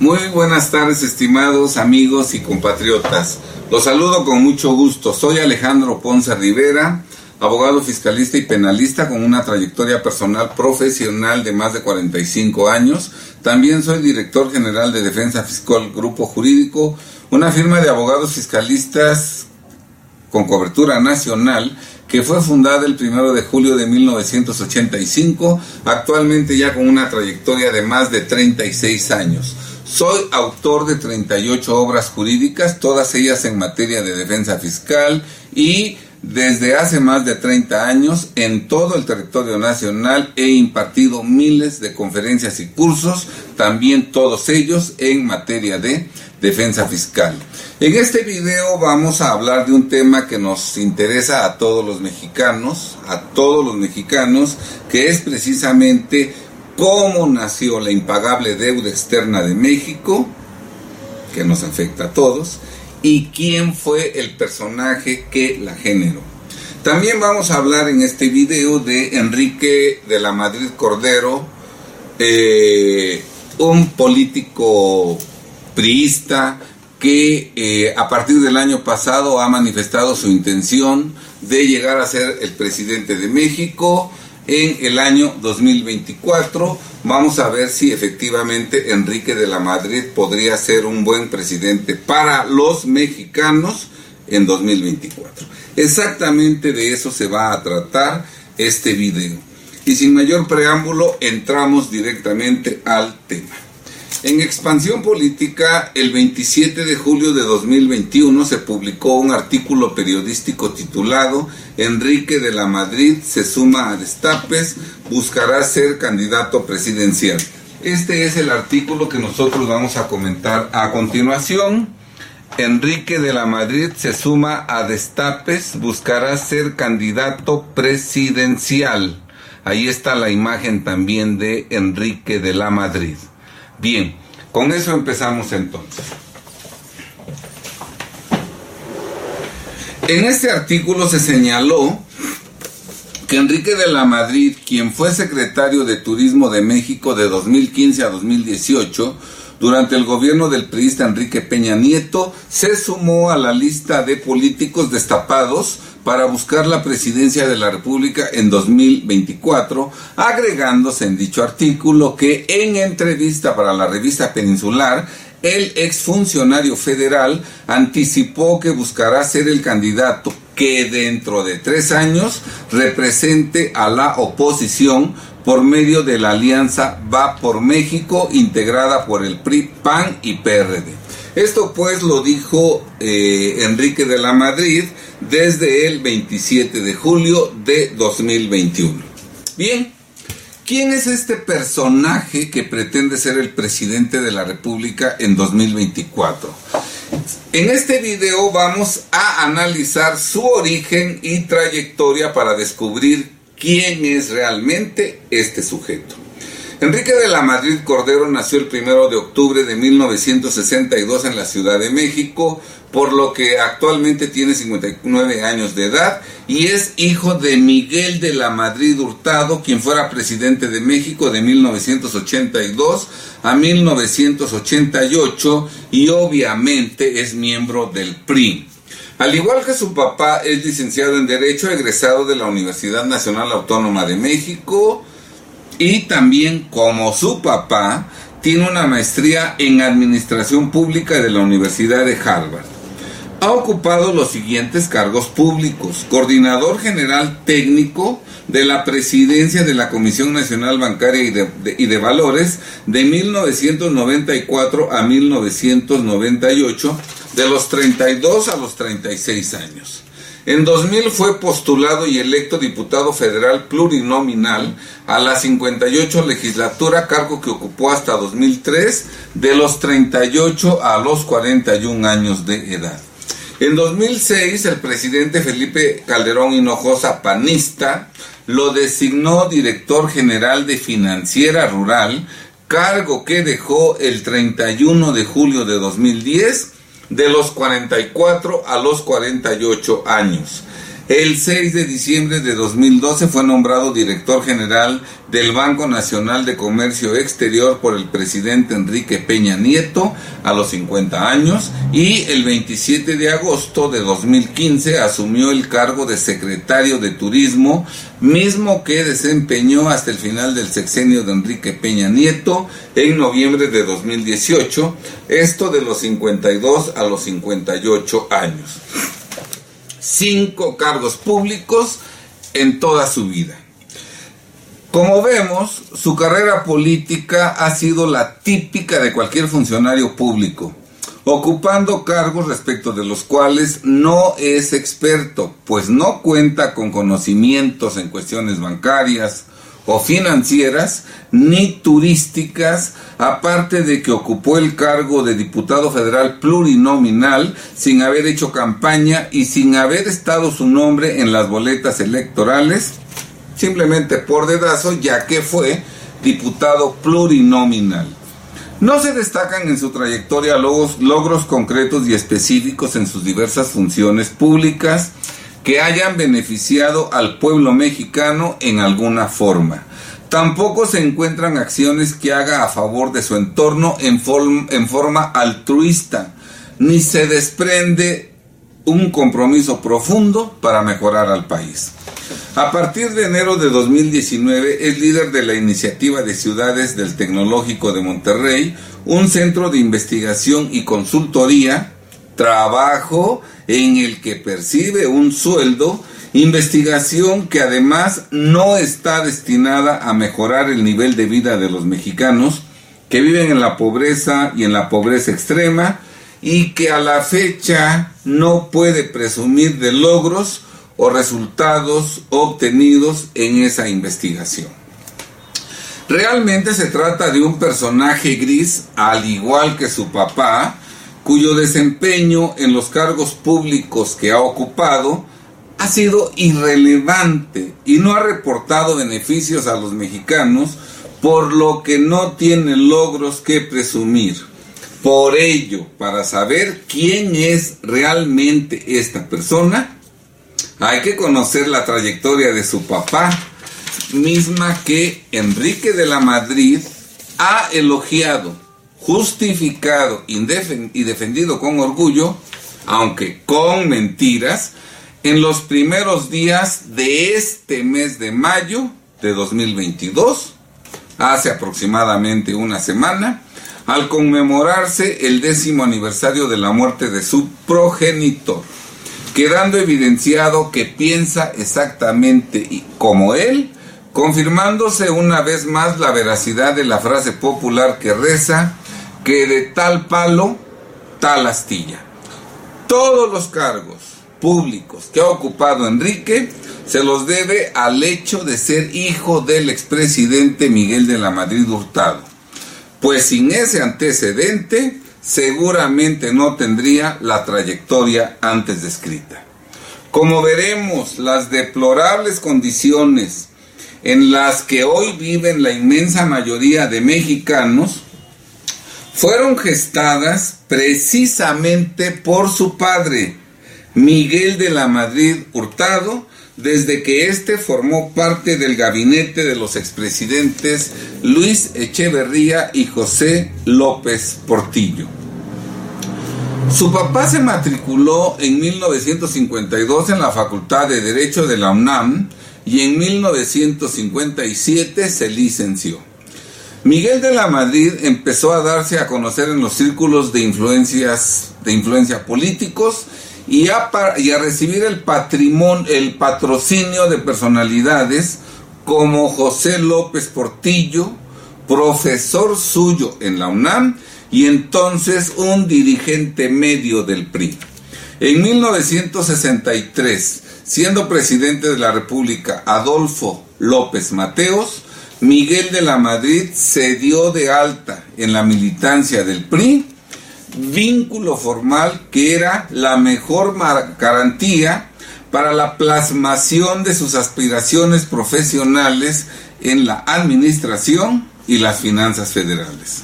Muy buenas tardes, estimados amigos y compatriotas. Los saludo con mucho gusto. Soy Alejandro Ponce Rivera, abogado fiscalista y penalista con una trayectoria personal profesional de más de 45 años. También soy director general de Defensa Fiscal Grupo Jurídico, una firma de abogados fiscalistas con cobertura nacional que fue fundada el primero de julio de 1985, actualmente ya con una trayectoria de más de 36 años. Soy autor de 38 obras jurídicas, todas ellas en materia de defensa fiscal y desde hace más de 30 años en todo el territorio nacional he impartido miles de conferencias y cursos, también todos ellos en materia de defensa fiscal. En este video vamos a hablar de un tema que nos interesa a todos los mexicanos, a todos los mexicanos, que es precisamente cómo nació la impagable deuda externa de México, que nos afecta a todos, y quién fue el personaje que la generó. También vamos a hablar en este video de Enrique de la Madrid Cordero, eh, un político priista que eh, a partir del año pasado ha manifestado su intención de llegar a ser el presidente de México en el año 2024. Vamos a ver si efectivamente Enrique de la Madrid podría ser un buen presidente para los mexicanos en 2024. Exactamente de eso se va a tratar este video. Y sin mayor preámbulo, entramos directamente al tema. En Expansión Política, el 27 de julio de 2021 se publicó un artículo periodístico titulado Enrique de la Madrid se suma a Destapes, buscará ser candidato presidencial. Este es el artículo que nosotros vamos a comentar a continuación. Enrique de la Madrid se suma a Destapes, buscará ser candidato presidencial. Ahí está la imagen también de Enrique de la Madrid. Bien, con eso empezamos entonces. En este artículo se señaló que Enrique de la Madrid, quien fue secretario de Turismo de México de 2015 a 2018, durante el gobierno del priista Enrique Peña Nieto, se sumó a la lista de políticos destapados para buscar la presidencia de la República en 2024, agregándose en dicho artículo que en entrevista para la revista Peninsular, el exfuncionario federal anticipó que buscará ser el candidato que dentro de tres años represente a la oposición por medio de la alianza Va por México integrada por el PRI, PAN y PRD. Esto pues lo dijo eh, Enrique de la Madrid desde el 27 de julio de 2021. Bien, ¿quién es este personaje que pretende ser el presidente de la República en 2024? En este video vamos a analizar su origen y trayectoria para descubrir quién es realmente este sujeto. Enrique de la Madrid Cordero nació el primero de octubre de 1962 en la Ciudad de México, por lo que actualmente tiene 59 años de edad y es hijo de Miguel de la Madrid Hurtado, quien fuera presidente de México de 1982 a 1988 y obviamente es miembro del PRI. Al igual que su papá, es licenciado en Derecho, egresado de la Universidad Nacional Autónoma de México, y también como su papá tiene una maestría en Administración Pública de la Universidad de Harvard. Ha ocupado los siguientes cargos públicos. Coordinador General Técnico de la Presidencia de la Comisión Nacional Bancaria y de, y de Valores de 1994 a 1998, de los 32 a los 36 años. En 2000 fue postulado y electo diputado federal plurinominal a la 58 legislatura, cargo que ocupó hasta 2003, de los 38 a los 41 años de edad. En 2006, el presidente Felipe Calderón Hinojosa, panista, lo designó director general de Financiera Rural, cargo que dejó el 31 de julio de 2010 de los 44 a los 48 años. El 6 de diciembre de 2012 fue nombrado director general del Banco Nacional de Comercio Exterior por el presidente Enrique Peña Nieto a los 50 años y el 27 de agosto de 2015 asumió el cargo de secretario de Turismo, mismo que desempeñó hasta el final del sexenio de Enrique Peña Nieto en noviembre de 2018, esto de los 52 a los 58 años cinco cargos públicos en toda su vida. Como vemos, su carrera política ha sido la típica de cualquier funcionario público, ocupando cargos respecto de los cuales no es experto, pues no cuenta con conocimientos en cuestiones bancarias, o financieras ni turísticas, aparte de que ocupó el cargo de diputado federal plurinominal sin haber hecho campaña y sin haber estado su nombre en las boletas electorales, simplemente por dedazo, ya que fue diputado plurinominal. No se destacan en su trayectoria logros, concretos y específicos en sus diversas funciones públicas, que hayan beneficiado al pueblo mexicano en alguna forma. Tampoco se encuentran acciones que haga a favor de su entorno en, en forma altruista, ni se desprende un compromiso profundo para mejorar al país. A partir de enero de 2019 es líder de la iniciativa de ciudades del Tecnológico de Monterrey, un centro de investigación y consultoría, trabajo en el que percibe un sueldo, investigación que además no está destinada a mejorar el nivel de vida de los mexicanos que viven en la pobreza y en la pobreza extrema y que a la fecha no puede presumir de logros o resultados obtenidos en esa investigación. Realmente se trata de un personaje gris, al igual que su papá, cuyo desempeño en los cargos públicos que ha ocupado ha sido irrelevante y no ha reportado beneficios a los mexicanos, por lo que no tiene logros que presumir. Por ello, para saber quién es realmente esta persona, hay que conocer la trayectoria de su papá, misma que Enrique de la Madrid ha elogiado justificado y defendido con orgullo, aunque con mentiras, en los primeros días de este mes de mayo de 2022, hace aproximadamente una semana, al conmemorarse el décimo aniversario de la muerte de su progenitor, quedando evidenciado que piensa exactamente como él, confirmándose una vez más la veracidad de la frase popular que reza, que de tal palo, tal astilla. Todos los cargos públicos que ha ocupado Enrique se los debe al hecho de ser hijo del expresidente Miguel de la Madrid Hurtado. Pues sin ese antecedente, seguramente no tendría la trayectoria antes descrita. Como veremos, las deplorables condiciones en las que hoy viven la inmensa mayoría de mexicanos fueron gestadas precisamente por su padre, Miguel de la Madrid Hurtado, desde que éste formó parte del gabinete de los expresidentes Luis Echeverría y José López Portillo. Su papá se matriculó en 1952 en la Facultad de Derecho de la UNAM y en 1957 se licenció. Miguel de la Madrid empezó a darse a conocer en los círculos de influencias de influencia políticos y a, recibir el patrimonio, el patrocinio de personalidades como José López Portillo, profesor suyo en la UNAM y entonces un dirigente medio del PRI. En 1963, siendo presidente de la República Adolfo López Mateos, Miguel de la Madrid se dio de alta en la militancia del PRI, vínculo formal que era la mejor garantía para la plasmación de sus aspiraciones profesionales en la administración y las finanzas federales.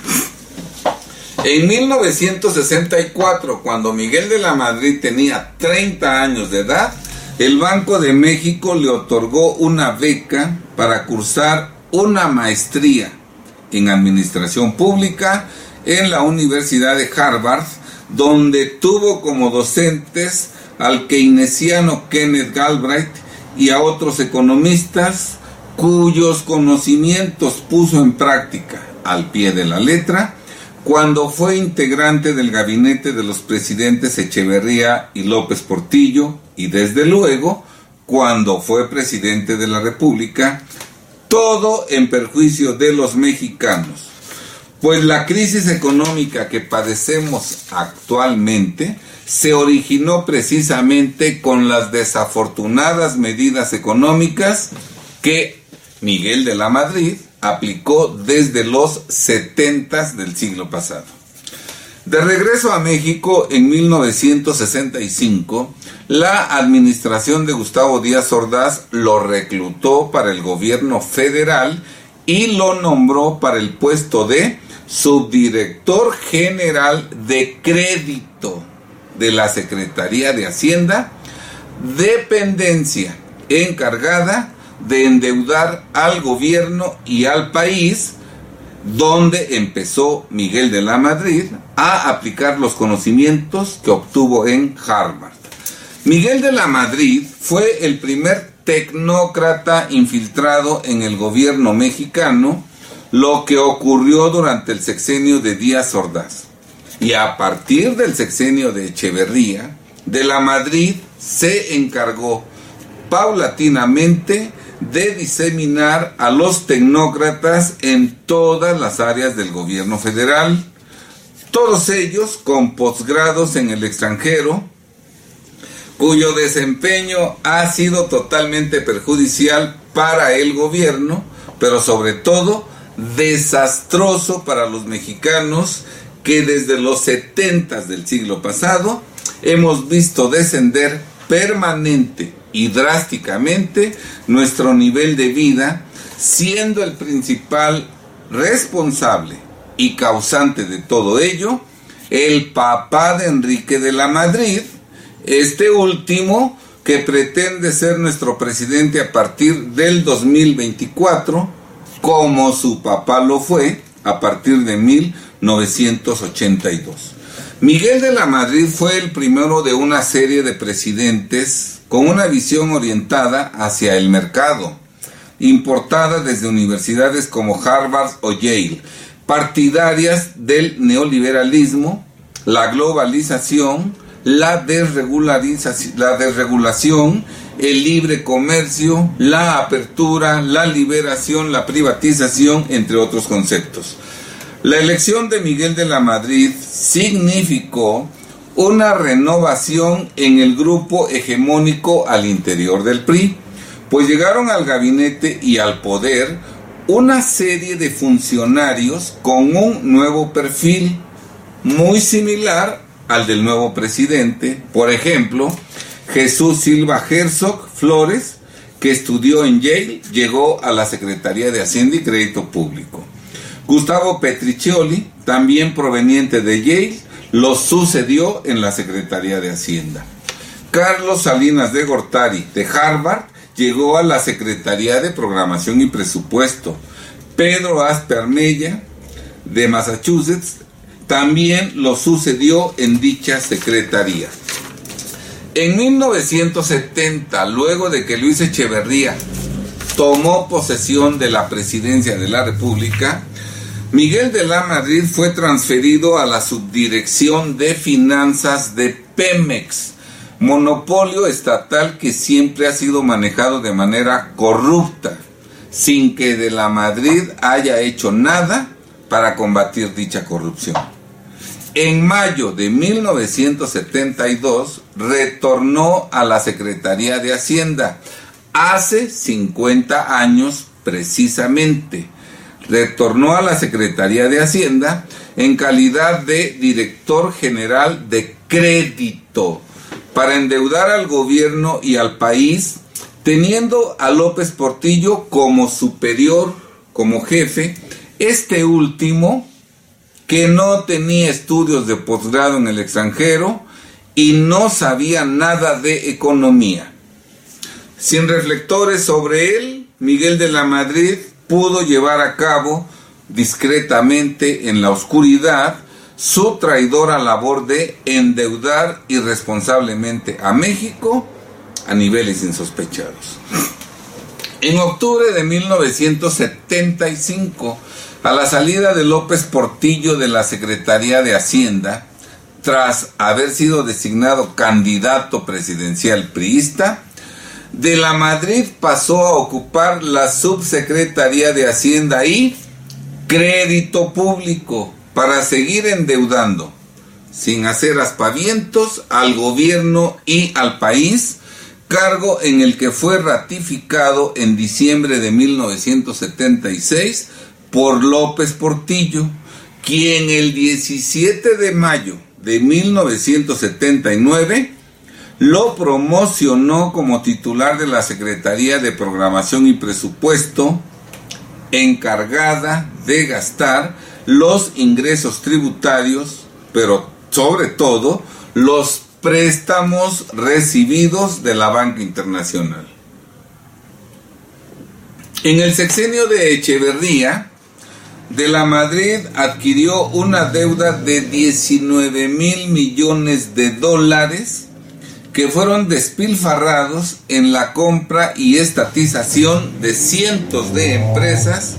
En 1964, cuando Miguel de la Madrid tenía 30 años de edad, el Banco de México le otorgó una beca para cursar una maestría en Administración Pública en la Universidad de Harvard, donde tuvo como docentes al keynesiano Kenneth Galbraith y a otros economistas cuyos conocimientos puso en práctica al pie de la letra cuando fue integrante del gabinete de los presidentes Echeverría y López Portillo y desde luego cuando fue presidente de la República, todo en perjuicio de los mexicanos. Pues la crisis económica que padecemos actualmente se originó precisamente con las desafortunadas medidas económicas que Miguel de la Madrid aplicó desde los 70 del siglo pasado. De regreso a México en 1965, la administración de Gustavo Díaz Ordaz lo reclutó para el gobierno federal y lo nombró para el puesto de subdirector general de crédito de la Secretaría de Hacienda, dependencia encargada de endeudar al gobierno y al país, donde empezó Miguel de la Madrid a aplicar los conocimientos que obtuvo en Harvard. Miguel de la Madrid fue el primer tecnócrata infiltrado en el gobierno mexicano, lo que ocurrió durante el sexenio de Díaz Ordaz. Y a partir del sexenio de Echeverría, de la Madrid se encargó paulatinamente de diseminar a los tecnócratas en todas las áreas del gobierno federal, todos ellos con posgrados en el extranjero, cuyo desempeño ha sido totalmente perjudicial para el gobierno, pero sobre todo desastroso para los mexicanos que desde los 70 del siglo pasado hemos visto descender permanente y drásticamente nuestro nivel de vida, siendo el principal responsable y causante de todo ello el papá de Enrique de la Madrid, este último que pretende ser nuestro presidente a partir del 2024, como su papá lo fue a partir de 1982. Miguel de la Madrid fue el primero de una serie de presidentes con una visión orientada hacia el mercado, importada desde universidades como Harvard o Yale, partidarias del neoliberalismo, la globalización, la, la desregulación, el libre comercio, la apertura, la liberación, la privatización, entre otros conceptos. La elección de Miguel de la Madrid significó una renovación en el grupo hegemónico al interior del PRI, pues llegaron al gabinete y al poder una serie de funcionarios con un nuevo perfil muy similar al del nuevo presidente. Por ejemplo, Jesús Silva Herzog Flores, que estudió en Yale, llegó a la Secretaría de Hacienda y Crédito Público. Gustavo Petriccioli, también proveniente de Yale, lo sucedió en la Secretaría de Hacienda. Carlos Salinas de Gortari, de Harvard, llegó a la Secretaría de Programación y Presupuesto. Pedro Aspermella, de Massachusetts, también lo sucedió en dicha secretaría. En 1970, luego de que Luis Echeverría tomó posesión de la presidencia de la República, Miguel de la Madrid fue transferido a la subdirección de finanzas de Pemex, monopolio estatal que siempre ha sido manejado de manera corrupta, sin que de la Madrid haya hecho nada para combatir dicha corrupción. En mayo de 1972 retornó a la Secretaría de Hacienda, hace 50 años precisamente retornó a la Secretaría de Hacienda en calidad de director general de crédito para endeudar al gobierno y al país, teniendo a López Portillo como superior, como jefe, este último que no tenía estudios de posgrado en el extranjero y no sabía nada de economía. Sin reflectores sobre él, Miguel de la Madrid pudo llevar a cabo discretamente en la oscuridad su traidora labor de endeudar irresponsablemente a México a niveles insospechados. En octubre de 1975, a la salida de López Portillo de la Secretaría de Hacienda, tras haber sido designado candidato presidencial priista, de la Madrid pasó a ocupar la subsecretaría de Hacienda y crédito público para seguir endeudando, sin hacer aspavientos al gobierno y al país, cargo en el que fue ratificado en diciembre de 1976 por López Portillo, quien el 17 de mayo de 1979 lo promocionó como titular de la Secretaría de Programación y Presupuesto, encargada de gastar los ingresos tributarios, pero sobre todo los préstamos recibidos de la banca internacional. En el sexenio de Echeverría, de la Madrid adquirió una deuda de 19 mil millones de dólares que fueron despilfarrados en la compra y estatización de cientos de empresas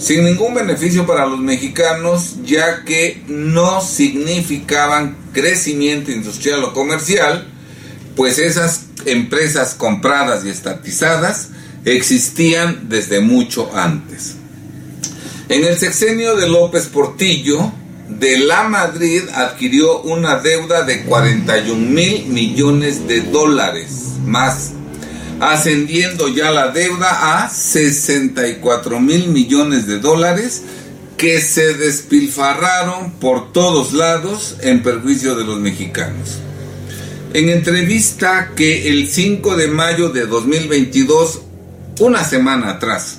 sin ningún beneficio para los mexicanos ya que no significaban crecimiento industrial o comercial, pues esas empresas compradas y estatizadas existían desde mucho antes. En el sexenio de López Portillo, de la Madrid adquirió una deuda de 41 mil millones de dólares más, ascendiendo ya la deuda a 64 mil millones de dólares que se despilfarraron por todos lados en perjuicio de los mexicanos. En entrevista que el 5 de mayo de 2022, una semana atrás,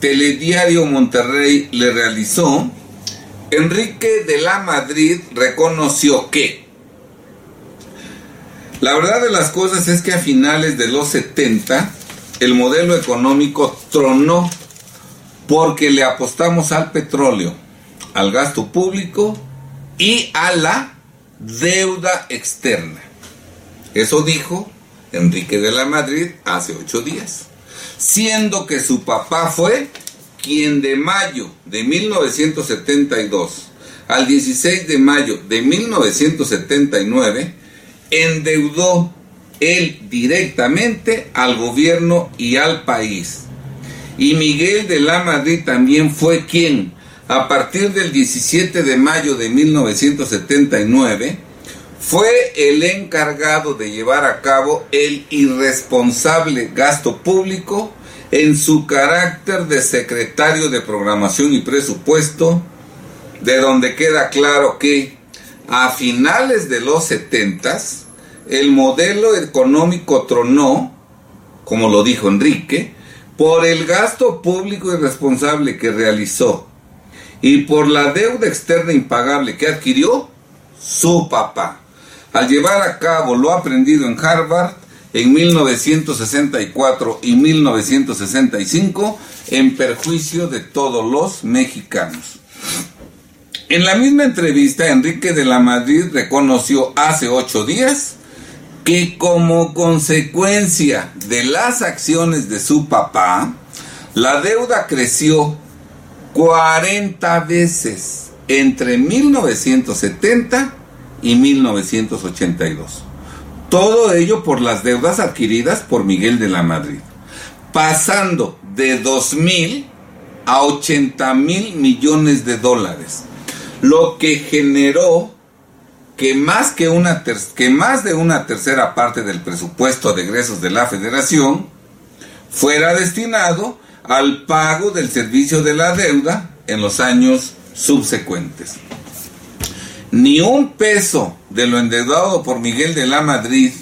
Telediario Monterrey le realizó, Enrique de la Madrid reconoció que la verdad de las cosas es que a finales de los 70 el modelo económico tronó porque le apostamos al petróleo, al gasto público y a la deuda externa. Eso dijo Enrique de la Madrid hace ocho días siendo que su papá fue quien de mayo de 1972 al 16 de mayo de 1979 endeudó él directamente al gobierno y al país. Y Miguel de la Madrid también fue quien, a partir del 17 de mayo de 1979, fue el encargado de llevar a cabo el irresponsable gasto público en su carácter de secretario de programación y presupuesto, de donde queda claro que a finales de los 70 el modelo económico tronó, como lo dijo Enrique, por el gasto público irresponsable que realizó y por la deuda externa impagable que adquirió su papá. Al llevar a cabo lo aprendido en Harvard en 1964 y 1965 en perjuicio de todos los mexicanos. En la misma entrevista, Enrique de la Madrid reconoció hace ocho días que como consecuencia de las acciones de su papá, la deuda creció 40 veces entre 1970 y 1982. Todo ello por las deudas adquiridas por Miguel de la Madrid, pasando de 2 mil a 80 mil millones de dólares, lo que generó que más, que, una que más de una tercera parte del presupuesto de egresos de la federación fuera destinado al pago del servicio de la deuda en los años subsecuentes ni un peso de lo endeudado por Miguel de la Madrid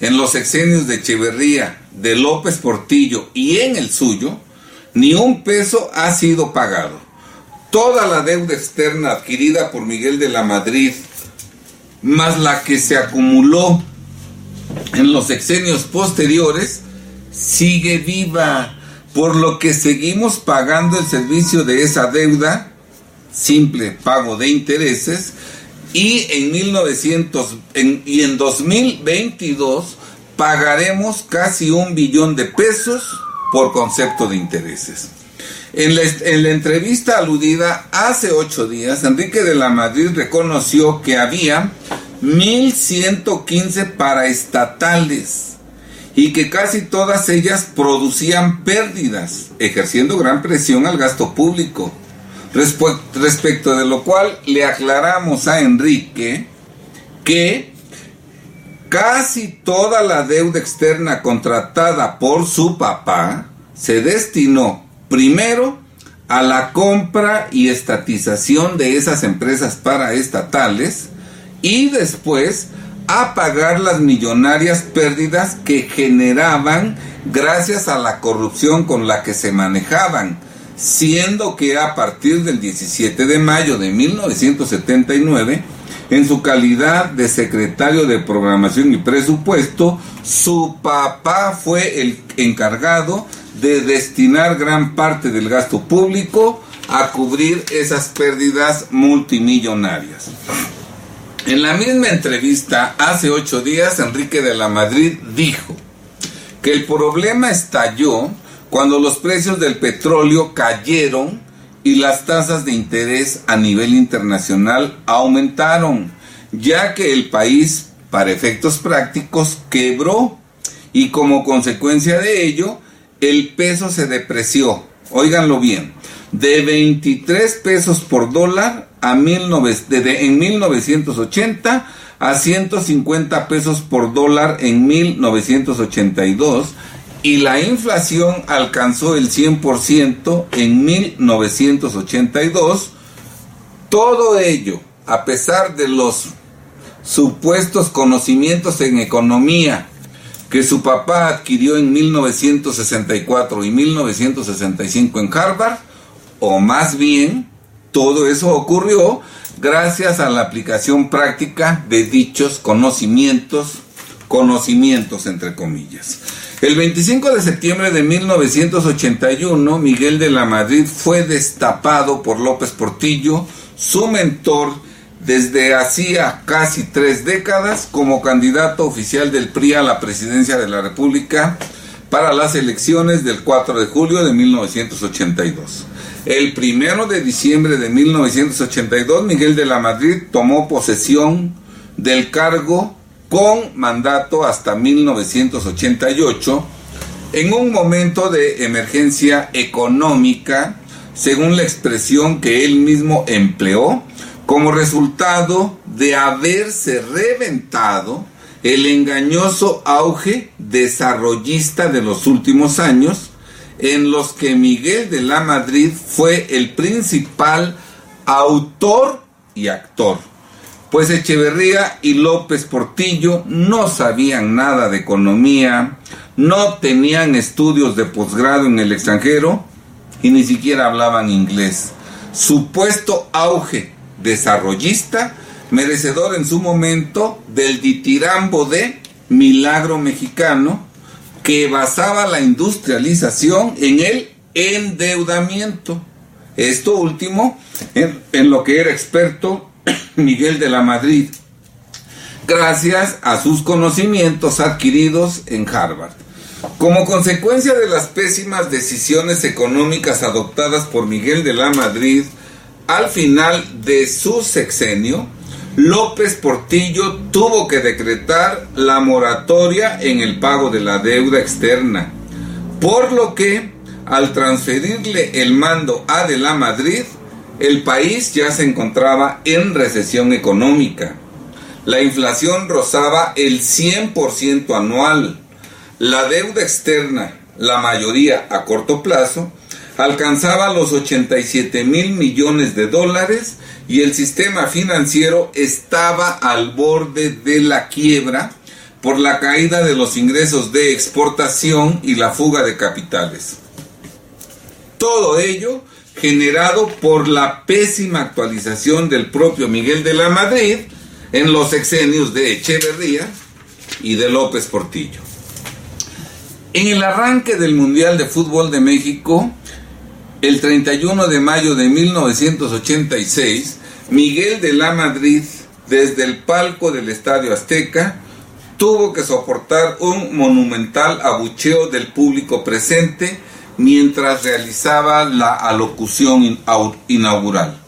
en los sexenios de Echeverría, de López Portillo y en el suyo, ni un peso ha sido pagado. Toda la deuda externa adquirida por Miguel de la Madrid, más la que se acumuló en los sexenios posteriores, sigue viva, por lo que seguimos pagando el servicio de esa deuda, simple pago de intereses, y en 1900 y en 2022 pagaremos casi un billón de pesos por concepto de intereses. En la, en la, entrevista aludida hace ocho días, Enrique de la Madrid reconoció que había 1.115 paraestatales y que casi todas ellas producían pérdidas, ejerciendo gran presión al gasto público. Respecto de lo cual le aclaramos a Enrique que casi toda la deuda externa contratada por su papá se destinó primero a la compra y estatización de esas empresas paraestatales y después a pagar las millonarias pérdidas que generaban gracias a la corrupción con la que se manejaban, siendo que a partir del 17 de mayo de 1979, en su calidad de secretario de programación y presupuesto, su papá fue el encargado de destinar gran parte del gasto público a cubrir esas pérdidas multimillonarias. En la misma entrevista, hace ocho días, Enrique de la Madrid dijo que el problema estalló cuando los precios del petróleo cayeron y las tasas de interés a nivel internacional aumentaron, ya que el país, para efectos prácticos, quebró y como consecuencia de ello, el peso se depreció. Óiganlo bien, de 23 pesos por dólar a en 1980 a 150 pesos por dólar en 1982 y la inflación alcanzó el 100% en 1982. Todo ello, a pesar de los supuestos conocimientos en economía que su papá adquirió en 1964 y 1965 en Harvard, o más bien todo eso ocurrió gracias a la aplicación práctica de dichos conocimientos, conocimientos entre comillas. El 25 de septiembre de 1981, Miguel de la Madrid fue destapado por López Portillo, su mentor desde hacía casi tres décadas como candidato oficial del PRI a la presidencia de la República para las elecciones del 4 de julio de 1982. El primero de diciembre de 1982, Miguel de la Madrid tomó posesión del cargo con mandato hasta 1988 en un momento de emergencia económica, según la expresión que él mismo empleó, como resultado de haberse reventado el engañoso auge desarrollista de los últimos años, en los que Miguel de la Madrid fue el principal autor y actor. Pues Echeverría y López Portillo no sabían nada de economía, no tenían estudios de posgrado en el extranjero y ni siquiera hablaban inglés. Supuesto auge desarrollista, merecedor en su momento del ditirambo de milagro mexicano, que basaba la industrialización en el endeudamiento. Esto último en, lo que era experto Miguel de la Madrid, gracias a sus conocimientos adquiridos en Harvard. Como consecuencia de las pésimas decisiones económicas adoptadas por Miguel de la Madrid, al final de su sexenio, López Portillo tuvo que decretar la moratoria en el pago de la deuda externa, por lo que al transferirle el mando a De la Madrid, el país ya se encontraba en recesión económica. La inflación rozaba el 100% anual. La deuda externa, la mayoría a corto plazo, alcanzaba los 87 mil millones de dólares y el sistema financiero estaba al borde de la quiebra por la caída de los ingresos de exportación y la fuga de capitales. Todo ello generado por la pésima actualización del propio Miguel de la Madrid en los exenios de Echeverría y de López Portillo. En el arranque del Mundial de Fútbol de México, el 31 de mayo de 1986, Miguel de la Madrid, desde el palco del Estadio Azteca, tuvo que soportar un monumental abucheo del público presente mientras realizaba la alocución inaugural.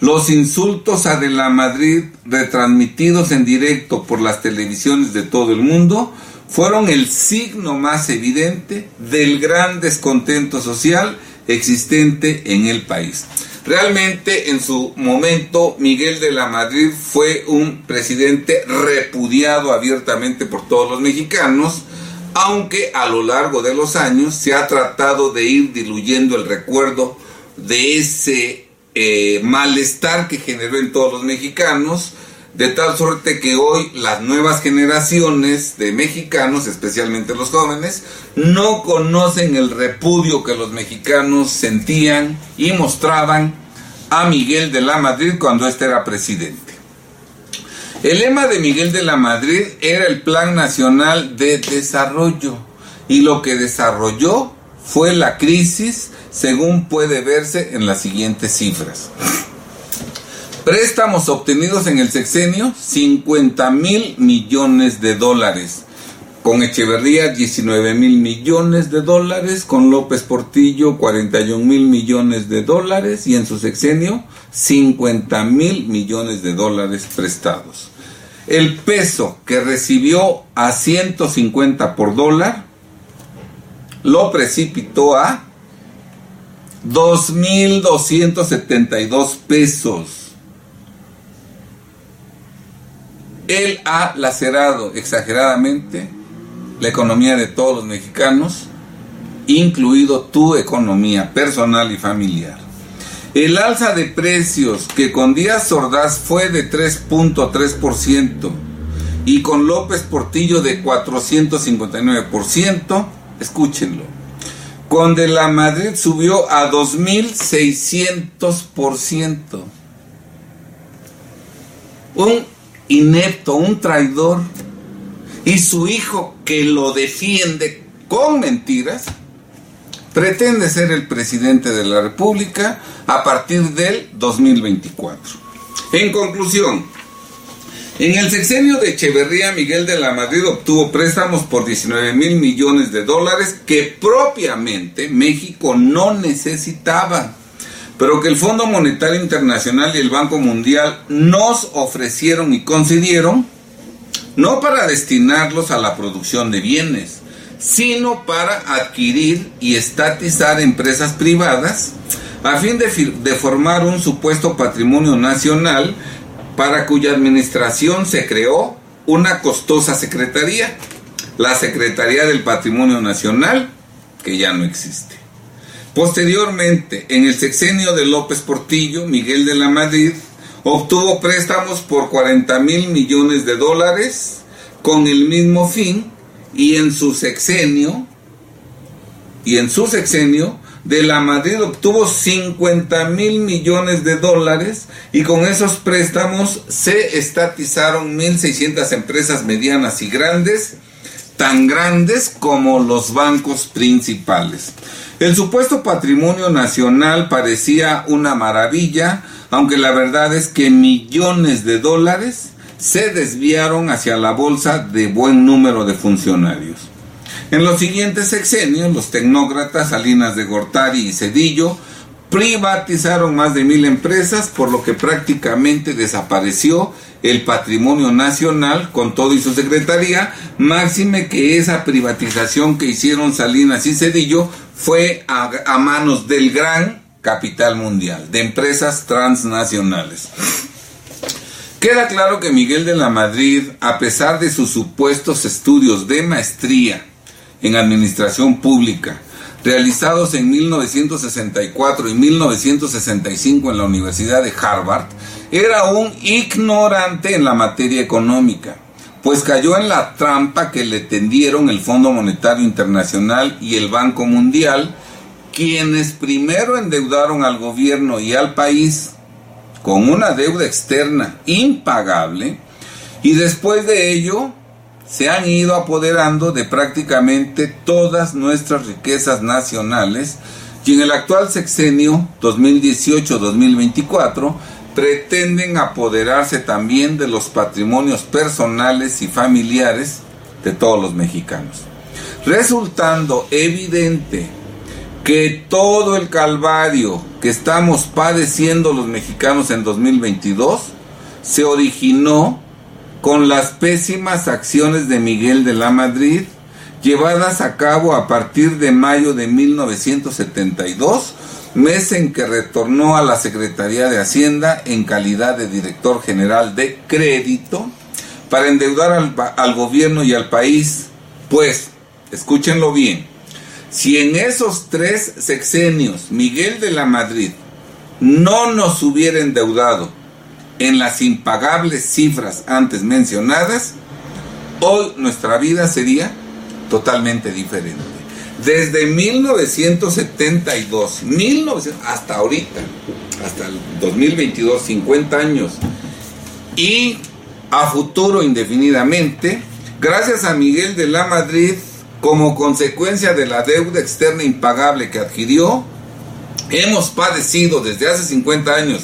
Los insultos a De la Madrid, retransmitidos en directo por las televisiones de todo el mundo, fueron el signo más evidente del gran descontento social existente en el país. Realmente en su momento Miguel de la Madrid fue un presidente repudiado abiertamente por todos los mexicanos, aunque a lo largo de los años se ha tratado de ir diluyendo el recuerdo de ese eh, malestar que generó en todos los mexicanos, de tal suerte que hoy las nuevas generaciones de mexicanos, especialmente los jóvenes, no conocen el repudio que los mexicanos sentían y mostraban a Miguel de la Madrid cuando éste era presidente. El lema de Miguel de la Madrid era el Plan Nacional de Desarrollo y lo que desarrolló fue la crisis según puede verse en las siguientes cifras. Préstamos obtenidos en el sexenio, 50 mil millones de dólares. Con Echeverría, 19 mil millones de dólares. Con López Portillo, 41 mil millones de dólares. Y en su sexenio, 50 mil millones de dólares prestados. El peso que recibió a 150 por dólar lo precipitó a 2.272 pesos. Él ha lacerado exageradamente la economía de todos los mexicanos, incluido tu economía personal y familiar. El alza de precios que con Díaz Ordaz fue de 3.3% y con López Portillo de 459%, escúchenlo. Con De la Madrid subió a 2.600%. Un inepto, un traidor, y su hijo que lo defiende con mentiras, pretende ser el presidente de la República a partir del 2024. En conclusión, en el sexenio de Echeverría, Miguel de la Madrid obtuvo préstamos por 19 mil millones de dólares que propiamente México no necesitaba pero que el Fondo Monetario Internacional y el Banco Mundial nos ofrecieron y concedieron, no para destinarlos a la producción de bienes, sino para adquirir y estatizar empresas privadas a fin de, formar un supuesto patrimonio nacional para cuya administración se creó una costosa secretaría, la Secretaría del Patrimonio Nacional, que ya no existe. Posteriormente, en el sexenio de López Portillo, Miguel de la Madrid obtuvo préstamos por 40 mil millones de dólares con el mismo fin y en su sexenio, y en su sexenio, de la Madrid obtuvo 50 mil millones de dólares y con esos préstamos se estatizaron 1.600 empresas medianas y grandes, tan grandes como los bancos principales. El supuesto patrimonio nacional parecía una maravilla, aunque la verdad es que millones de dólares se desviaron hacia la bolsa de buen número de funcionarios. En los siguientes sexenios, los tecnócratas Salinas de Gortari y Cedillo privatizaron más de mil empresas, por lo que prácticamente desapareció el patrimonio nacional con todo y su secretaría, máxime que esa privatización que hicieron Salinas y Cedillo fue a, manos del gran capital mundial, de empresas transnacionales. Queda claro que Miguel de la Madrid, a pesar de sus supuestos estudios de maestría en administración pública, realizados en 1964 y 1965 en la Universidad de Harvard, era un ignorante en la materia económica pues cayó en la trampa que le tendieron el Fondo Monetario Internacional y el Banco Mundial, quienes primero endeudaron al gobierno y al país con una deuda externa impagable y después de ello se han ido apoderando de prácticamente todas nuestras riquezas nacionales y en el actual sexenio 2018-2024 pretenden apoderarse también de los patrimonios personales y familiares de todos los mexicanos, resultando evidente que todo el calvario que estamos padeciendo los mexicanos en 2022 se originó con las pésimas acciones de Miguel de la Madrid llevadas a cabo a partir de mayo de 1972, mes en que retornó a la Secretaría de Hacienda en calidad de director general de crédito para endeudar al, al gobierno y al país. Pues, escúchenlo bien, si en esos tres sexenios Miguel de la Madrid no nos hubiera endeudado en las impagables cifras antes mencionadas, hoy nuestra vida sería totalmente diferente. Desde 1972, 1900, hasta ahorita, hasta el 2022, 50 años, y a futuro indefinidamente, gracias a Miguel de la Madrid, como consecuencia de la deuda externa impagable que adquirió, hemos padecido desde hace 50 años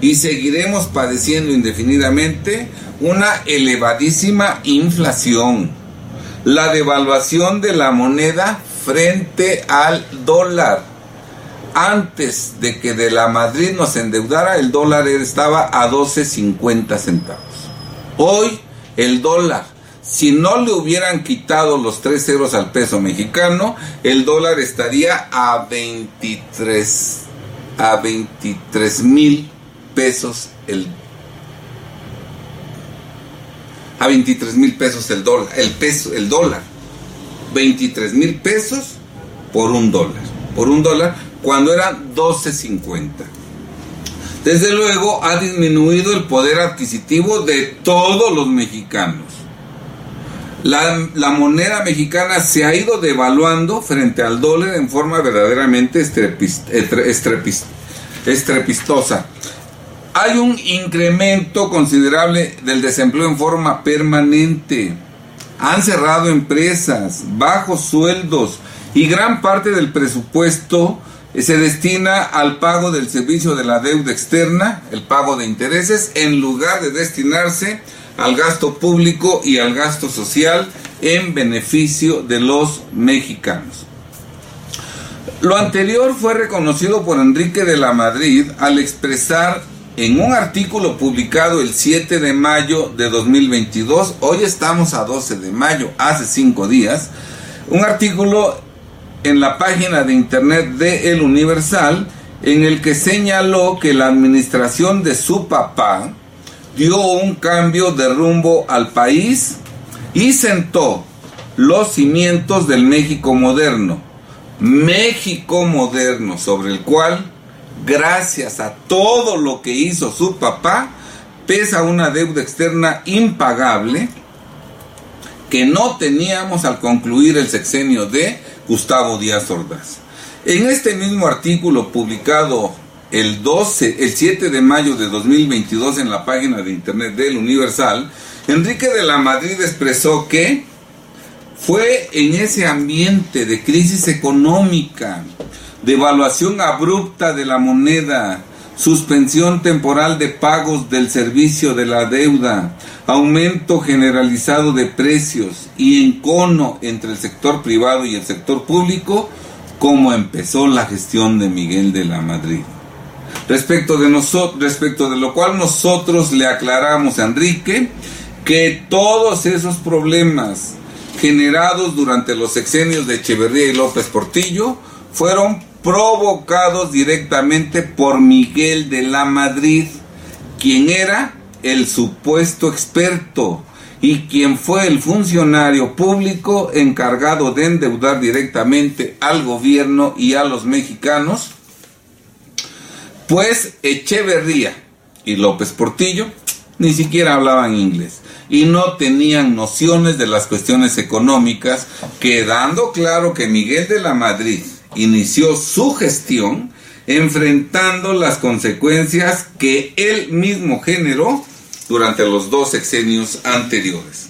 y seguiremos padeciendo indefinidamente una elevadísima inflación, la devaluación de la moneda frente al dólar. Antes de que de la Madrid nos endeudara, el dólar estaba a 12.50 centavos. Hoy el dólar, si no le hubieran quitado los tres ceros al peso mexicano, el dólar estaría a 23 a 23 mil pesos el a 23 mil pesos el dólar, el peso, el dólar, 23 mil pesos por un dólar, por un dólar cuando eran 12.50. Desde luego ha disminuido el poder adquisitivo de todos los mexicanos. La, la, moneda mexicana se ha ido devaluando frente al dólar en forma verdaderamente estrepistosa hay un incremento considerable del desempleo en forma permanente. Han cerrado empresas, bajos sueldos y gran parte del presupuesto eh, se destina al pago del servicio de la deuda externa, el pago de intereses, en lugar de destinarse al gasto público y al gasto social en beneficio de los mexicanos. Lo anterior fue reconocido por Enrique de la Madrid al expresar en un artículo publicado el 7 de mayo de 2022, hoy estamos a 12 de mayo, hace cinco días, un artículo en la página de internet de El Universal en el que señaló que la administración de su papá dio un cambio de rumbo al país y sentó los cimientos del México moderno. México moderno sobre el cual gracias a todo lo que hizo su papá, pesa una deuda externa impagable que no teníamos al concluir el sexenio de Gustavo Díaz Ordaz. En este mismo artículo publicado el 12, el 7 de mayo de 2022 en la página de internet del Universal, Enrique de la Madrid expresó que fue en ese ambiente de crisis económica, devaluación abrupta de la moneda, suspensión temporal de pagos del servicio de la deuda, aumento generalizado de precios y encono entre el sector privado y el sector público, como empezó la gestión de Miguel de la Madrid. Respecto de, respecto de lo cual nosotros le aclaramos a Enrique que todos esos problemas generados durante los sexenios de Echeverría y López Portillo fueron provocados directamente por Miguel de la Madrid, quien era el supuesto experto y quien fue el funcionario público encargado de endeudar directamente al gobierno y a los mexicanos, pues Echeverría y López Portillo ni siquiera hablaban inglés y no tenían nociones de las cuestiones económicas, quedando claro que Miguel de la Madrid inició su gestión enfrentando las consecuencias que él mismo generó durante los dos sexenios anteriores.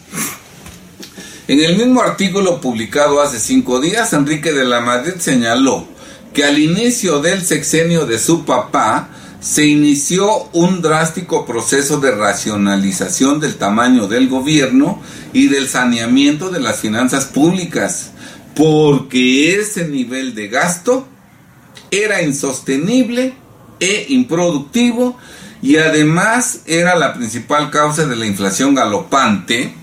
En el mismo artículo publicado hace cinco días, Enrique de la Madrid señaló que al inicio del sexenio de su papá se inició un drástico proceso de racionalización del tamaño del gobierno y del saneamiento de las finanzas públicas, porque ese nivel de gasto era insostenible e improductivo y además era la principal causa de la inflación galopante,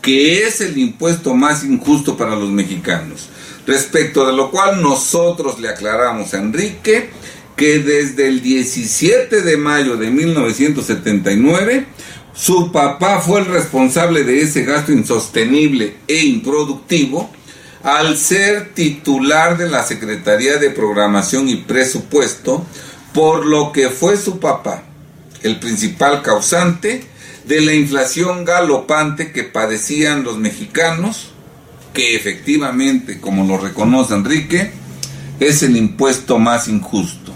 que es el impuesto más injusto para los mexicanos. Respecto de lo cual nosotros le aclaramos a Enrique que desde el 17 de mayo de 1979 su papá fue el responsable de ese gasto insostenible e improductivo al ser titular de la Secretaría de Programación y Presupuesto, por lo que fue su papá el principal causante de la inflación galopante que padecían los mexicanos, que efectivamente, como lo reconoce Enrique, es el impuesto más injusto.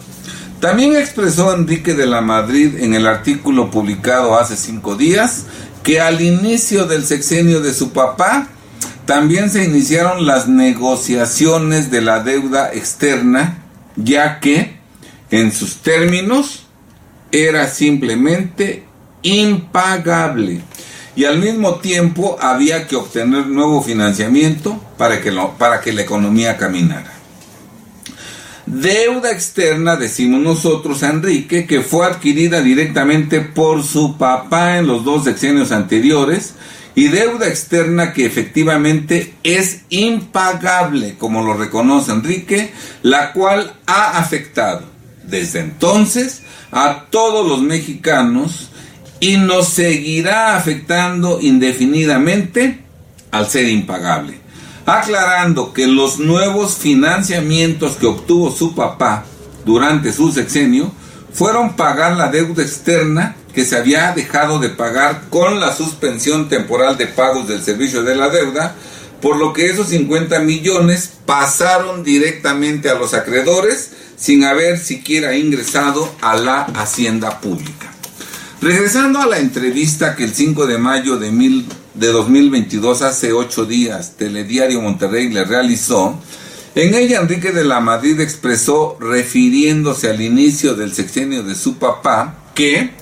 También expresó Enrique de la Madrid en el artículo publicado hace cinco días que al inicio del sexenio de su papá también se iniciaron las negociaciones de la deuda externa, ya que, en sus términos, era simplemente impagable y al mismo tiempo había que obtener nuevo financiamiento para que, para que la economía caminara. Deuda externa, decimos nosotros a Enrique, que fue adquirida directamente por su papá en los dos sexenios anteriores, y deuda externa que efectivamente es impagable, como lo reconoce Enrique, la cual ha afectado desde entonces a todos los mexicanos y nos seguirá afectando indefinidamente al ser impagable. Aclarando que los nuevos financiamientos que obtuvo su papá durante su sexenio fueron pagar la deuda externa que se había dejado de pagar con la suspensión temporal de pagos del servicio de la deuda, por lo que esos 50 millones pasaron directamente a los acreedores sin haber siquiera ingresado a la hacienda pública. Regresando a la entrevista que el 5 de mayo de, mil, de 2022, hace ocho días, Telediario Monterrey le realizó, en ella Enrique de la Madrid expresó, refiriéndose al inicio del sexenio de su papá, que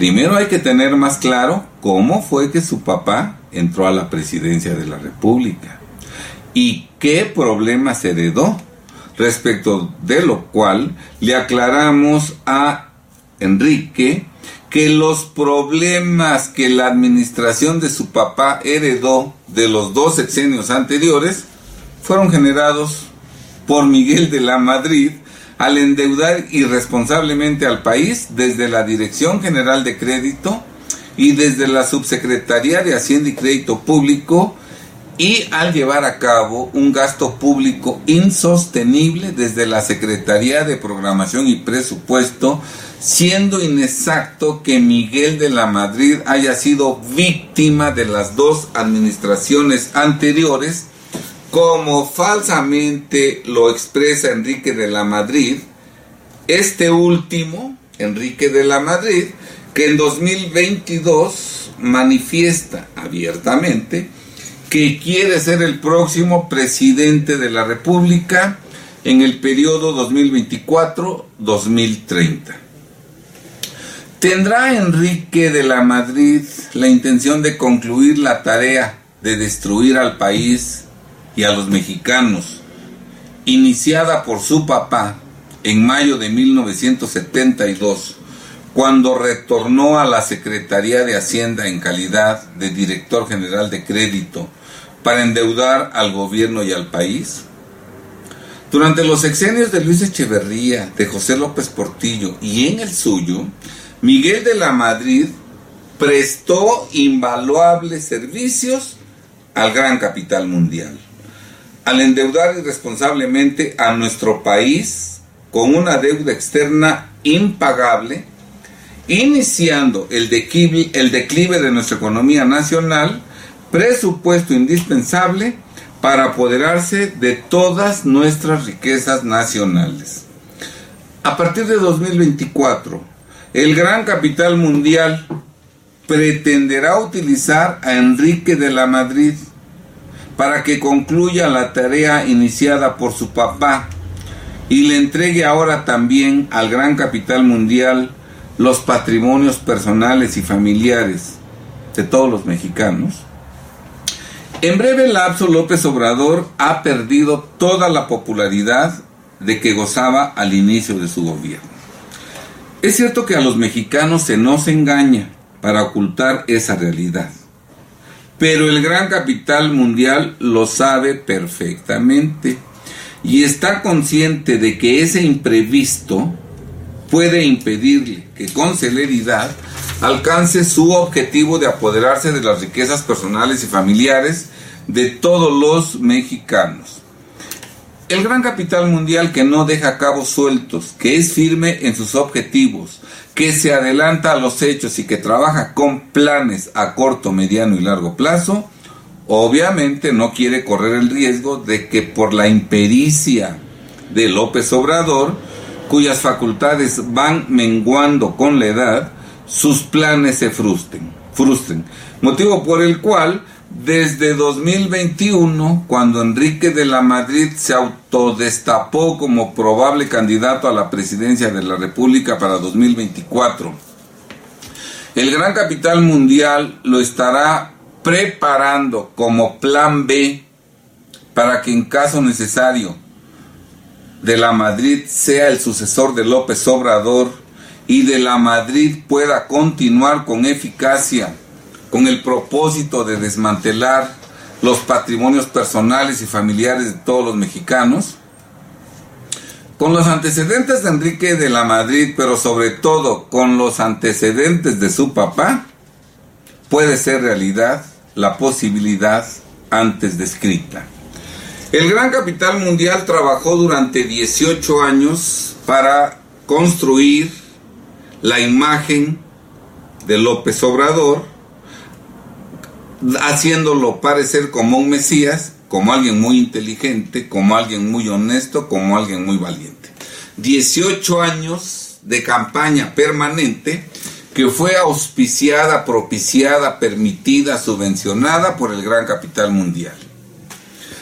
primero hay que tener más claro cómo fue que su papá entró a la presidencia de la República y qué problemas heredó respecto de lo cual le aclaramos a Enrique que los problemas que la administración de su papá heredó de los dos sexenios anteriores fueron generados por Miguel de la Madrid al endeudar irresponsablemente al país desde la Dirección General de Crédito y desde la Subsecretaría de Hacienda y Crédito Público y al llevar a cabo un gasto público insostenible desde la Secretaría de Programación y Presupuesto, siendo inexacto que Miguel de la Madrid haya sido víctima de las dos administraciones anteriores, como falsamente lo expresa Enrique de la Madrid, este último, Enrique de la Madrid, que en 2022 manifiesta abiertamente que quiere ser el próximo presidente de la República en el periodo 2024-2030. ¿Tendrá Enrique de la Madrid la intención de concluir la tarea de destruir al país y a los mexicanos, iniciada por su papá en mayo de 1972, cuando retornó a la Secretaría de Hacienda en calidad de director general de crédito para endeudar al gobierno y al país? Durante los sexenios de Luis Echeverría, de José López Portillo y en el suyo, Miguel de la Madrid prestó invaluables servicios al gran capital mundial, al endeudar irresponsablemente a nuestro país con una deuda externa impagable, iniciando el declive, de nuestra economía nacional presupuesto indispensable para apoderarse de todas nuestras riquezas nacionales. A partir de 2024, el gran capital mundial pretenderá utilizar a Enrique de la Madrid para que concluya la tarea iniciada por su papá y le entregue ahora también al gran capital mundial los patrimonios personales y familiares de todos los mexicanos. En breve lapso López Obrador ha perdido toda la popularidad de que gozaba al inicio de su gobierno. Es cierto que a los mexicanos se nos engaña para ocultar esa realidad, pero el gran capital mundial lo sabe perfectamente y está consciente de que ese imprevisto puede impedirle que con celeridad alcance su objetivo de apoderarse de las riquezas personales y familiares de todos los mexicanos. El gran capital mundial que no deja cabos sueltos, que es firme en sus objetivos, que se adelanta a los hechos y que trabaja con planes a corto, mediano y largo plazo, obviamente no quiere correr el riesgo de que por la impericia de López Obrador, cuyas facultades van menguando con la edad, sus planes se frustren, frustren, motivo por el cual desde 2021, cuando Enrique de la Madrid se autodestapó como probable candidato a la presidencia de la República para 2024, el gran capital mundial lo estará preparando como plan B para que en caso necesario de la Madrid sea el sucesor de López Obrador y de la Madrid pueda continuar con eficacia con el propósito de desmantelar los patrimonios personales y familiares de todos los mexicanos. Con los antecedentes de Enrique de la Madrid, pero sobre todo con los antecedentes de su papá, puede ser realidad la posibilidad antes descrita. El gran capital mundial trabajó durante 18 años para construir la imagen de López Obrador, haciéndolo parecer como un Mesías, como alguien muy inteligente, como alguien muy honesto, como alguien muy valiente. 18 años de campaña permanente que fue auspiciada, propiciada, permitida, subvencionada por el gran capital mundial.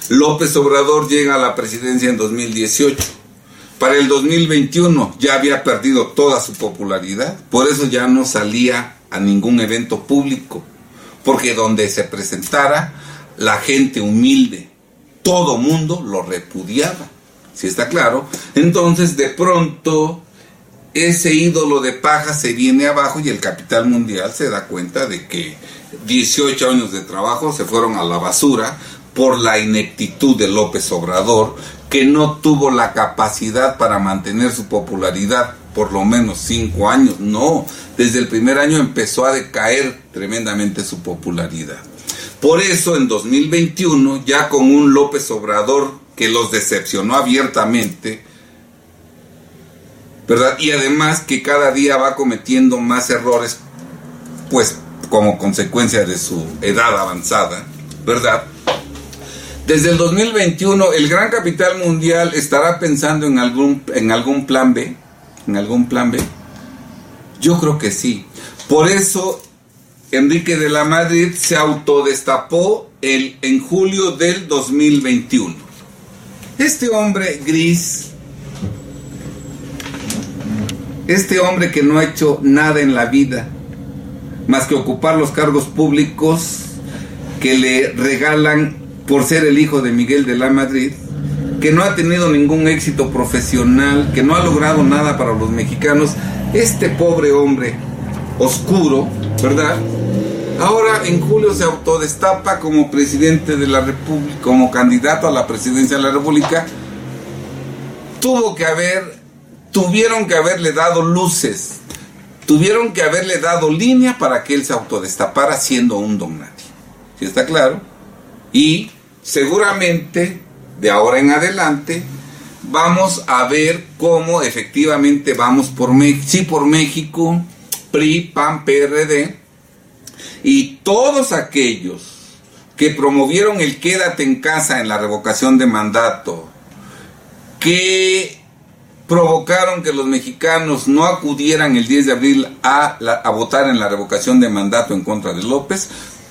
López Obrador llega a la presidencia en 2018. Para el 2021 ya había perdido toda su popularidad, por eso ya no salía a ningún evento público, porque donde se presentara la gente humilde, todo mundo lo repudiaba, si está claro. Entonces de pronto ese ídolo de paja se viene abajo y el capital mundial se da cuenta de que 18 años de trabajo se fueron a la basura por la ineptitud de López Obrador, que no tuvo la capacidad para mantener su popularidad por lo menos cinco años. No, desde el primer año empezó a decaer tremendamente su popularidad. Por eso en 2021, ya con un López Obrador que los decepcionó abiertamente, ¿verdad? Y además que cada día va cometiendo más errores, pues como consecuencia de su edad avanzada, ¿verdad? Desde el 2021 el gran capital mundial estará pensando en algún, en algún plan B, en algún plan B. Yo creo que sí. Por eso Enrique de la Madrid se autodestapó el, en julio del 2021. Este hombre gris, este hombre que no ha hecho nada en la vida más que ocupar los cargos públicos que le regalan por ser el hijo de Miguel de la Madrid, que no ha tenido ningún éxito profesional, que no ha logrado nada para los mexicanos, este pobre hombre oscuro, ¿verdad? Ahora en julio se autodestapa como presidente de la República, como candidato a la presidencia de la República. Tuvo que haber tuvieron que haberle dado luces, tuvieron que haberle dado línea para que él se autodestapara siendo un don nadie. ¿Sí está claro? Y seguramente de ahora en adelante vamos a ver cómo efectivamente vamos por México, sí por México, PRI, PAN, PRD y todos aquellos que promovieron el quédate en casa en la revocación de mandato, que provocaron que los mexicanos no acudieran el 10 de abril a, a, votar en la revocación de mandato en contra de López,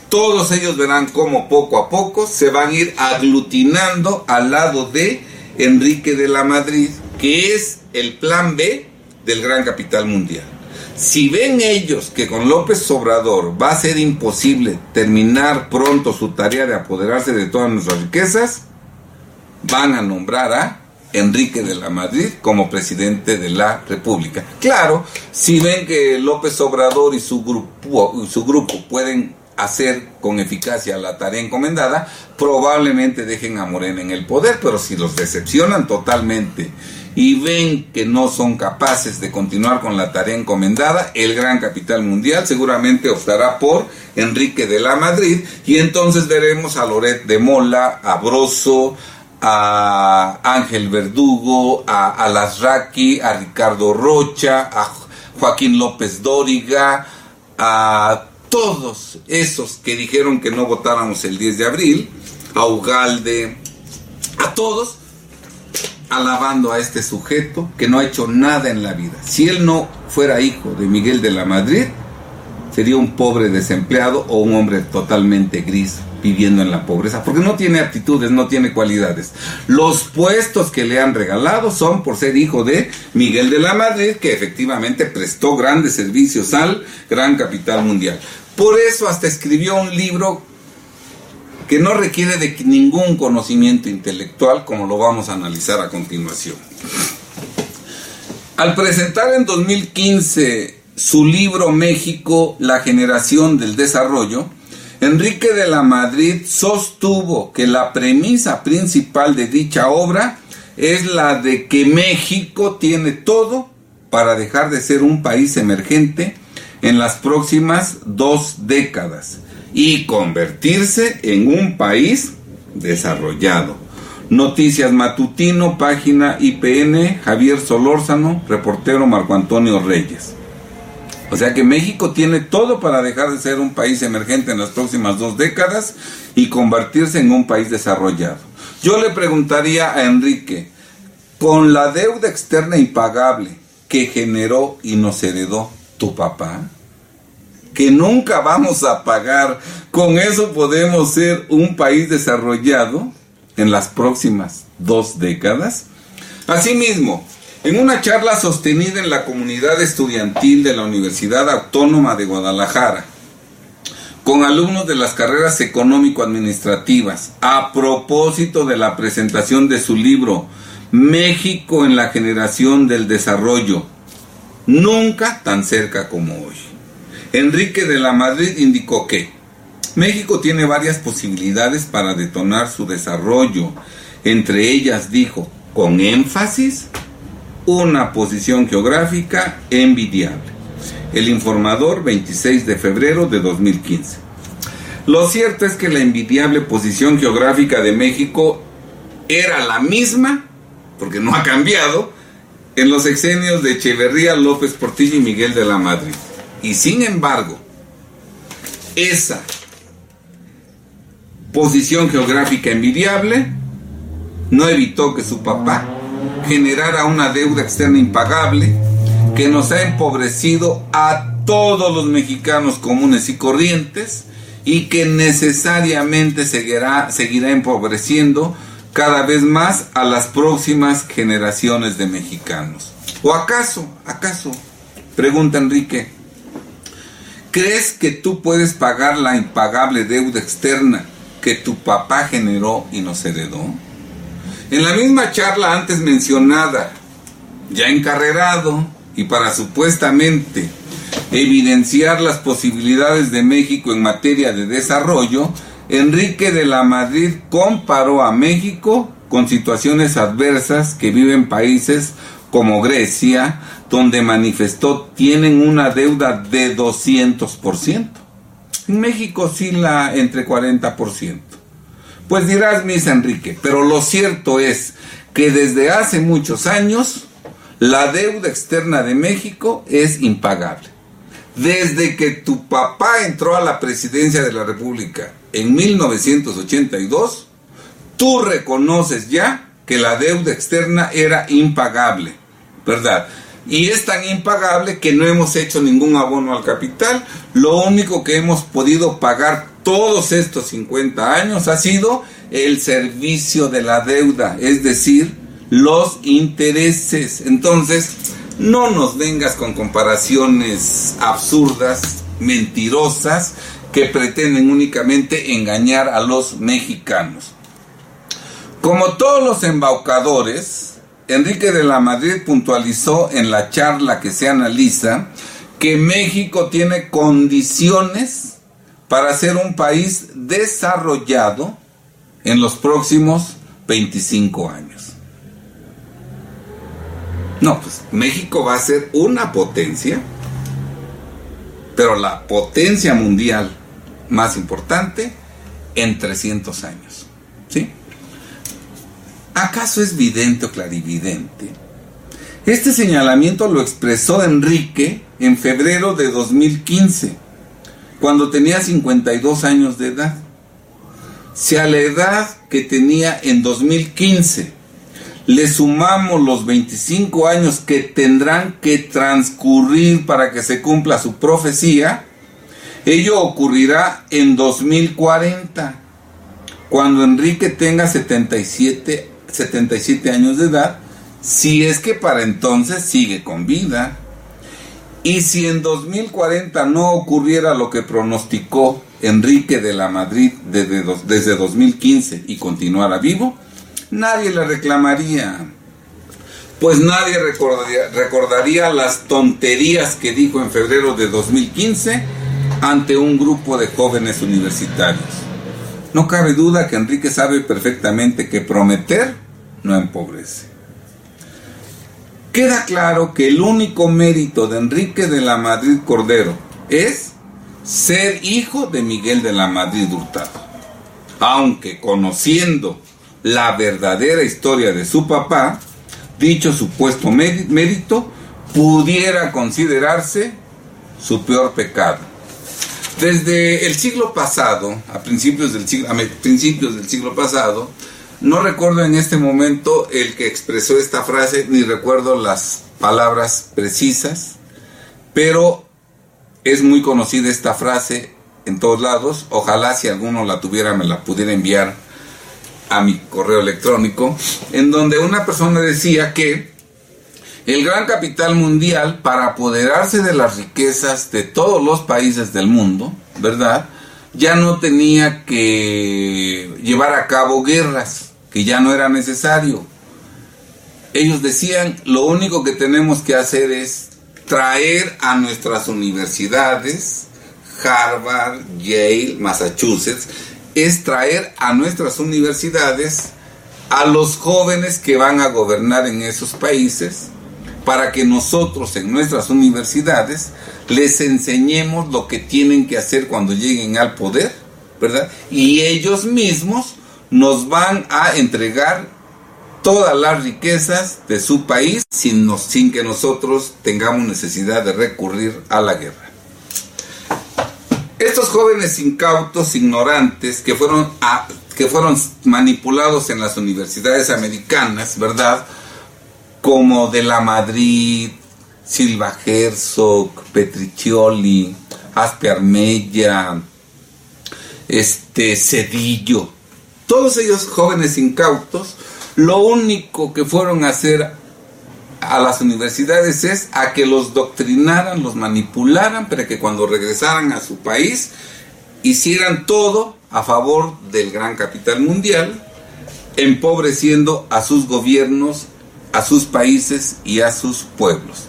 todos ellos verán cómo poco a poco se van a ir aglutinando al lado de Enrique de la Madrid, que es el plan B del gran capital mundial. Si ven ellos que con López Obrador va a ser imposible terminar pronto su tarea de apoderarse de todas nuestras riquezas, van a nombrar a Enrique de la Madrid como presidente de la República. Claro, si ven que López Obrador y su grupo, su grupo pueden hacer con eficacia la tarea encomendada, probablemente dejen a Morena en el poder, pero si los decepcionan totalmente y ven que no son capaces de continuar con la tarea encomendada, el gran capital mundial seguramente optará por Enrique de la Madrid y entonces veremos a Loret de Mola, a Broso, a Ángel Verdugo, a Alasraqui, a Ricardo Rocha, a Joaquín López Dóriga, a todos esos que dijeron que no votáramos el 10 de abril, a Ugalde, a todos, alabando a este sujeto que no ha hecho nada en la vida. Si él no fuera hijo de Miguel de la Madrid, sería un pobre desempleado o un hombre totalmente gris viviendo en la pobreza, porque no tiene actitudes, no tiene cualidades. Los puestos que le han regalado son por ser hijo de Miguel de la Madrid, que efectivamente prestó grandes servicios al gran capital mundial. Por eso hasta escribió un libro que no requiere de ningún conocimiento intelectual, como lo vamos a analizar a continuación. Al presentar en 2015 su libro México, la generación del desarrollo, Enrique de la Madrid sostuvo que la premisa principal de dicha obra es la de que México tiene todo para dejar de ser un país emergente en las próximas dos décadas y convertirse en un país desarrollado. Noticias Matutino, página IPN, Javier Solórzano, reportero Marco Antonio Reyes. O sea que México tiene todo para dejar de ser un país emergente en las próximas dos décadas y convertirse en un país desarrollado. Yo le preguntaría a Enrique, con la deuda externa impagable que generó y nos heredó tu papá, que nunca vamos a pagar, con eso podemos ser un país desarrollado en las próximas dos décadas. Asimismo, en una charla sostenida en la comunidad estudiantil de la Universidad Autónoma de Guadalajara, con alumnos de las carreras económico-administrativas, a propósito de la presentación de su libro México en la generación del desarrollo, nunca tan cerca como hoy. Enrique de la Madrid indicó que México tiene varias posibilidades para detonar su desarrollo, entre ellas dijo, con énfasis, una posición geográfica envidiable. El informador 26 de febrero de 2015. Lo cierto es que la envidiable posición geográfica de México era la misma, porque no ha cambiado, en los exenios de Echeverría, López Portillo y Miguel de la Madrid. Y sin embargo, esa posición geográfica envidiable no evitó que su papá generara una deuda externa impagable que nos ha empobrecido a todos los mexicanos comunes y corrientes y que necesariamente seguirá, seguirá empobreciendo cada vez más a las próximas generaciones de mexicanos. ¿O acaso, acaso, pregunta Enrique, ¿crees que tú puedes pagar la impagable deuda externa que tu papá generó y nos heredó? En la misma charla antes mencionada, ya encarrerado y para supuestamente evidenciar las posibilidades de México en materia de desarrollo, Enrique de la Madrid comparó a México con situaciones adversas que viven países como Grecia, donde manifestó tienen una deuda de 200%. En México sí la entre 40%. Pues dirás, mis Enrique, pero lo cierto es que desde hace muchos años la deuda externa de México es impagable. Desde que tu papá entró a la presidencia de la República en 1982, tú reconoces ya que la deuda externa era impagable. ¿verdad? Y es tan impagable que no hemos hecho ningún abono al capital. Lo único que hemos podido pagar todos estos 50 años ha sido el servicio de la deuda, es decir, los intereses. Entonces, no nos vengas con comparaciones absurdas, mentirosas, que pretenden únicamente engañar a los mexicanos. Como todos los embaucadores, Enrique de la Madrid puntualizó en la charla que se analiza que México tiene condiciones para ser un país desarrollado en los próximos 25 años. No, pues México va a ser una potencia, pero la potencia mundial más importante en 300 años. ¿Sí? ¿Acaso es vidente o clarividente? Este señalamiento lo expresó Enrique en febrero de 2015, cuando tenía 52 años de edad. Si a la edad que tenía en 2015 le sumamos los 25 años que tendrán que transcurrir para que se cumpla su profecía, ello ocurrirá en 2040, cuando Enrique tenga 77 77 años de edad, si es que para entonces sigue con vida. Y si en 2040 no ocurriera lo que pronosticó Enrique de la Madrid desde, desde 2015 y continuara vivo, nadie le reclamaría. Pues nadie recordaría, recordaría las tonterías que dijo en febrero de 2015 ante un grupo de jóvenes universitarios. No cabe duda que Enrique sabe perfectamente que prometer no empobrece. Queda claro que el único mérito de Enrique de la Madrid Cordero es ser hijo de Miguel de la Madrid Hurtado. Aunque conociendo la verdadera historia de su papá, dicho supuesto mérito pudiera considerarse su peor pecado. Desde el siglo pasado, a principios del siglo, a principios del siglo pasado, no recuerdo en este momento el que expresó esta frase, ni recuerdo las palabras precisas, pero es muy conocida esta frase en todos lados. Ojalá si alguno la tuviera me la pudiera enviar a mi correo electrónico, en donde una persona decía que el gran capital mundial, para apoderarse de las riquezas de todos los países del mundo, ¿verdad? Ya no tenía que llevar a cabo guerras que ya no era necesario. Ellos decían, lo único que tenemos que hacer es traer a nuestras universidades, Harvard, Yale, Massachusetts, es traer a nuestras universidades a los jóvenes que van a gobernar en esos países para que nosotros en nuestras universidades les enseñemos lo que tienen que hacer cuando lleguen al poder, ¿verdad? Y ellos mismos nos van a entregar todas las riquezas de su país sin, que nosotros tengamos necesidad de recurrir a la guerra. Estos jóvenes incautos, ignorantes, que fueron, que fueron manipulados en las universidades americanas, ¿verdad? Como de la Madrid, Silva Herzog, Petriccioli, Aspe Armella, este, Cedillo, todos ellos jóvenes incautos, lo único que fueron a hacer a las universidades es a que los doctrinaran, los manipularan, para que cuando regresaran a su país hicieran todo a favor del gran capital mundial, empobreciendo a sus gobiernos, a sus países y a sus pueblos.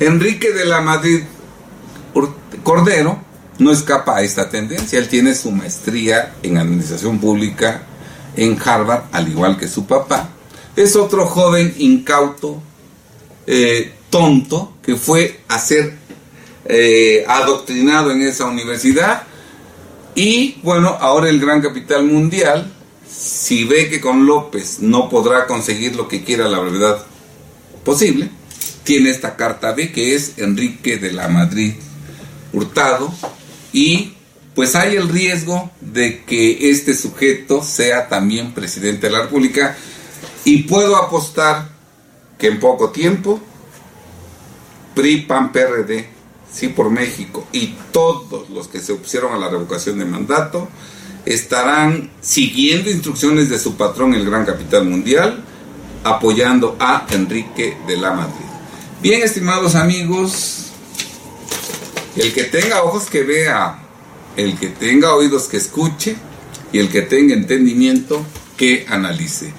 Enrique de la Madrid Cordero no escapa a esta tendencia. Él tiene su maestría en administración pública en Harvard, al igual que su papá. Es otro joven incauto, eh, tonto, que fue a ser eh, adoctrinado en esa universidad. Y bueno, ahora el gran capital mundial, si ve que con López no podrá conseguir lo que quiera la verdad posible, tiene esta carta B que es Enrique de la Madrid Hurtado y pues hay el riesgo de que este sujeto sea también presidente de la República y puedo apostar que en poco tiempo PRI, PAN, PRD, sí por México y todos los que se opusieron a la revocación de mandato estarán siguiendo instrucciones de su patrón, el gran capital mundial, apoyando a Enrique de la Madrid. Bien, estimados amigos, el que tenga ojos que vea, el que tenga oídos que escuche y el que tenga entendimiento que analice.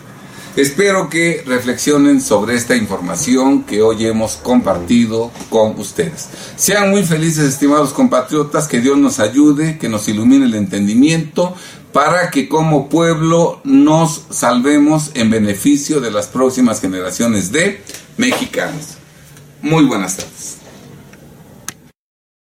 Espero que reflexionen sobre esta información que hoy hemos compartido con ustedes. Sean muy felices, estimados compatriotas, que Dios nos ayude, que nos ilumine el entendimiento para que como pueblo nos salvemos en beneficio de las próximas generaciones de mexicanos. Muy buenas tardes.